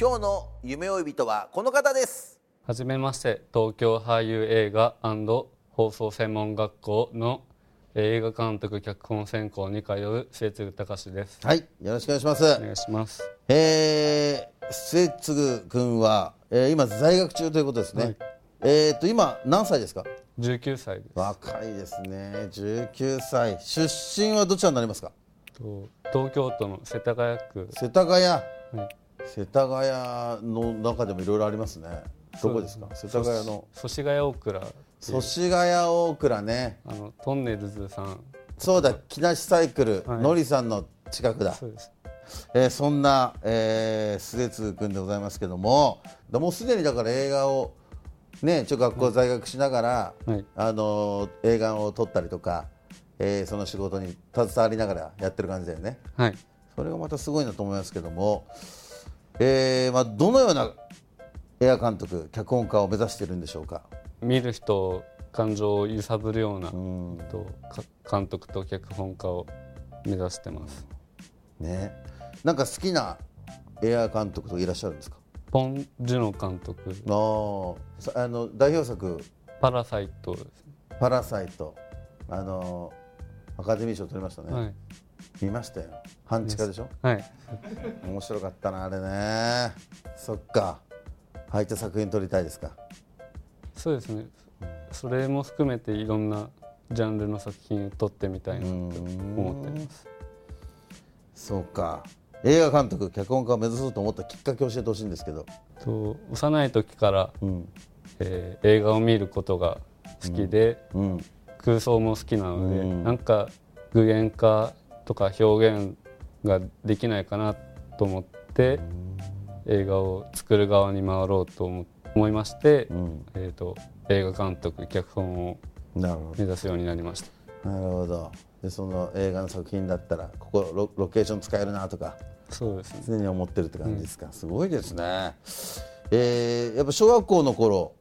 今日の夢追い人はこの方です。はじめまして東京俳優映画放送専門学校の映画監督脚本専攻に通う末次隆です。はいよろしくお願いします。お願いします。えー、末次君は、えー、今在学中ということですね、はい。えっ、と今何歳ですか？19歳です。若いですね。19歳。出身はどちらになりますか？と東京都の世田谷区。世田谷。はい世田谷の中でもいろいろありますね。どこですか？世田谷の。祖師ヶ谷大倉っていう。祖師ヶ谷大倉ね。あのトンネルズさん。そうだ木梨サイクル、はい。のりさんの近くだ。そうです。えーそんな、えー、末次君でございますけどもだもうすでにだから映画をねちょ学校在学しながら、はい。あのー映画を撮ったりとか、えーその仕事に携わりながらやってる感じだよね。はい。それがまたすごいなと思いますけども、えーまあ、どのような映画監督脚本家を目指しているんでしょうか？見る人感情を揺さぶるようなうん。とか監督と脚本家を目指してます。ね。なんか好きな映画監督とかいらっしゃるんですか？ポン・ジュノ監督。ああの代表作「パラサイト」です「パラサイト」あのアカデミー賞取りましたね、はい見ましたよ。半地下でしょ？はい。面白かったなあれね。そっか。ああいった作品撮りたいですか？そうですね。それも含めていろんなジャンルの作品を撮ってみたいなと思ってます。そうか。映画監督脚本家を目指そうと思ったきっかけを教えてほしいんですけど、と幼い時から、うん。えー映画を見ることが好きで、うん、空想も好きなので、うん。なんか具現化とか表現ができないかなと思って、映画を作る側に回ろうと思思いまして、うん、えー、と映画監督脚本を目指すようになりました。どなるほど。でその映画の作品だったらここロロケーション使えるなとかそうですね。常に思ってるって感じですか、すごいですね、えーやっぱ小学校の頃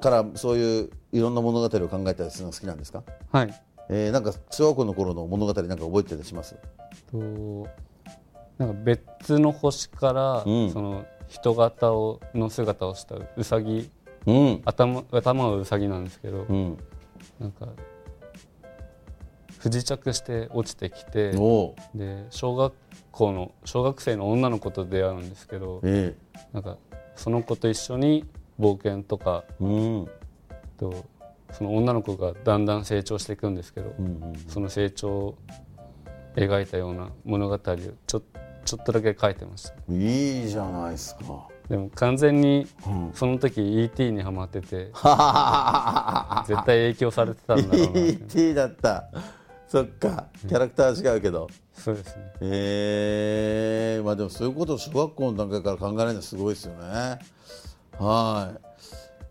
からそういういろんな物語を考えたりするのが好きなんですか、はいえーなんか小学校の頃の物語なんか覚えてたりします？となんか別の星から、うん。その人型をの姿をしたウサギうん。頭頭はウサギなんですけど、うん。なんか不時着して落ちてきてで小学校の小学生の女の子と出会うんですけどえなんかその子と一緒に冒険とかえうん。とその女の子がだんだん成長していくんですけど、うんうんその成長を描いたような物語をちょちょっとだけ書いてましたいいじゃないですか。でも完全にうんその時 E.T. にハマっててははは絶対影響されてたんだろうな E.T. だった。そっか、キャラクターは違うけど。そうですねえー、まあでもそういうことを小学校の段階から考えるのはすごいですよね。はい。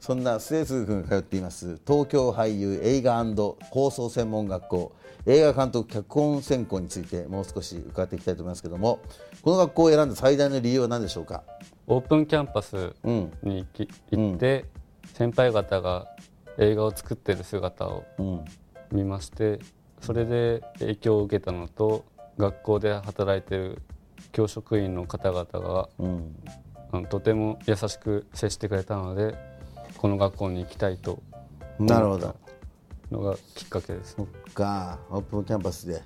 そんな末次君が通っています東京俳優映画放送専門学校映画監督脚本専攻についてもう少し伺っていきたいと思いますけどもこの学校を選んだ最大の理由は何でしょうか？オープンキャンパスうんに行き行って、先輩方が映画を作ってる姿をうん見ましてそれで影響を受けたのと学校で働いてる教職員の方々がうん。とても優しく接してくれたのでこの学校に行きたいとなるほど。のがきっかけですそっかオープンキャンパスで。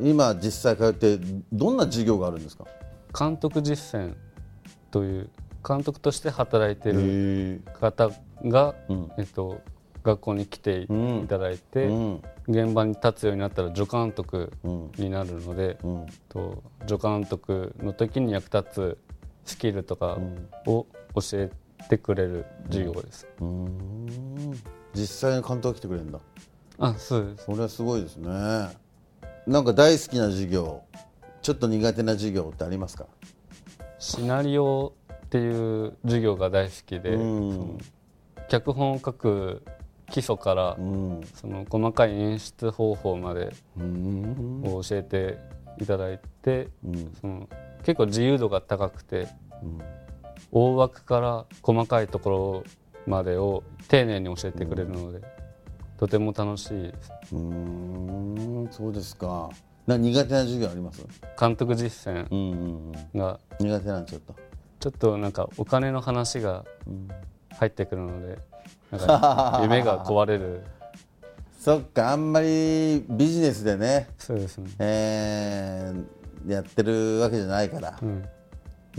今実際通ってどんな授業があるんですか？監督実践という監督として働いてる方が、うん。えっと、学校に来ていうんただいて、うん。現場に立つようになったら助監督うん。になるので、うん。と助監督の時に役立つスキルとかうん。を教えてくれる授業です。うーん。実際に監督が来てくれるんだ。あそうです。それはすごいですね。なんか大好きな授業ちょっと苦手な授業ってありますか？シナリオっていう授業が大好きで、脚本を書く基礎からうん。その細かい演出方法までうん。を教えていただいて、うん。その結構自由度が高くてうん大枠から細かいところまでを丁寧に教えてくれるので、とても楽しい。ですうーんそうですか。な苦手な授業あります？監督実践うんうんうん。が苦手なんちょっとちょっとなんかお金の話がうん。入ってくるので なんか夢が壊れる。そっかあんまりビジネスでね、そうですね、えーやってるわけじゃないから。うん、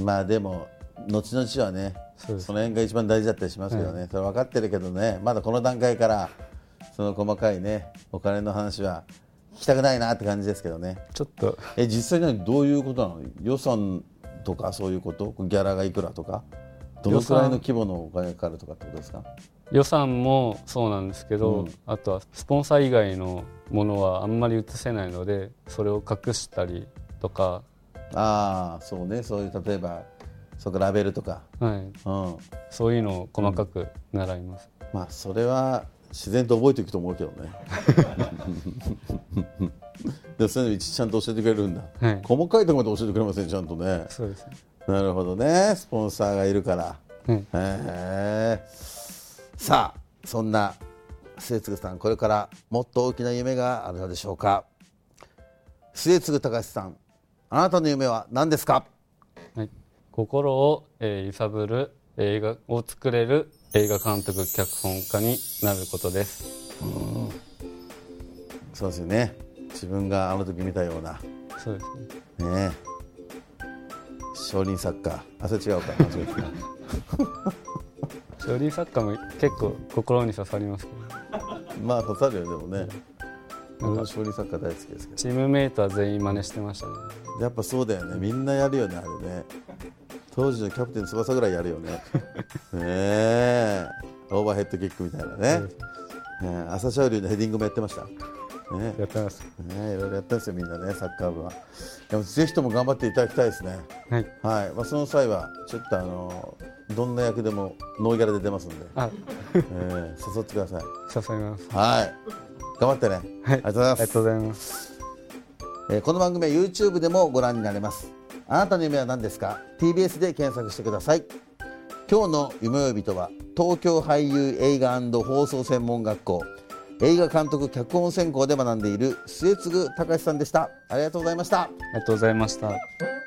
まあでも後々はねその辺が一番大事だったりしますけどね、それ分かってるけどね。まだこの段階からその細かいねお金の話は聞きたくないなって感じですけどね。ちょっと。え実際にどういうことなの？予算とかそういうこと？ギャラがいくらとか？どのくらいの規模のお金がかかるとかってことですか？予算もそうなんですけど、うん。あとはスポンサー以外のものはあんまり映せないのでそれを隠したりとか、ああそうね。そういう例えばそこラベルとか。はい、うん。そういうのを細かく習います、まあそれは自然と覚えていくと思うけどね。でもそういうのちゃんと教えてくれるんだ、はい。細かいところまで教えてくれませんちゃんとね。そうですね。なるほどね。スポンサーがいるから。はい。さあそんな末次さんこれからもっと大きな夢があるのでしょうか。末次隆さんあなたの夢は何ですか？はい、心を、えー揺さぶる映画を作れる映画監督脚本家になることです。そうですよね。自分があの時見たような。そうですね。ねえ。少林サッカー。あそれ違うか。少林サッカーも結構心に刺さります まあ刺さるよでもね僕は少林サッカー大好きですけチームメイトは全員真似してましたね。どやっぱそうだよね。みんなやるよねあれね。当時のキャプテン翼ぐらいやるよね。ねえ。オーバーヘッドキックみたいなね。ねえ。朝青龍のヘディングもやってました。ねやってます。ねいろいろやったんですよみんなねサッカー部は。でもぜひとも頑張っていただきたいですね。はい。はい、まあ、その際はちょっとあのどんな役でもノーギャラで出ますんで、あ。えー誘ってください。誘います。はい頑張ってね、はい。ありがとうございます。ありがとうございます。えーこの番組は YouTube でもご覧になれます。あなたの夢は何ですか？TBS で検索してください。今日の夢呼びとは東京俳優映画放送専門学校映画監督脚本専攻で学んでいる末次隆さんでした。ありがとうございました。ありがとうございました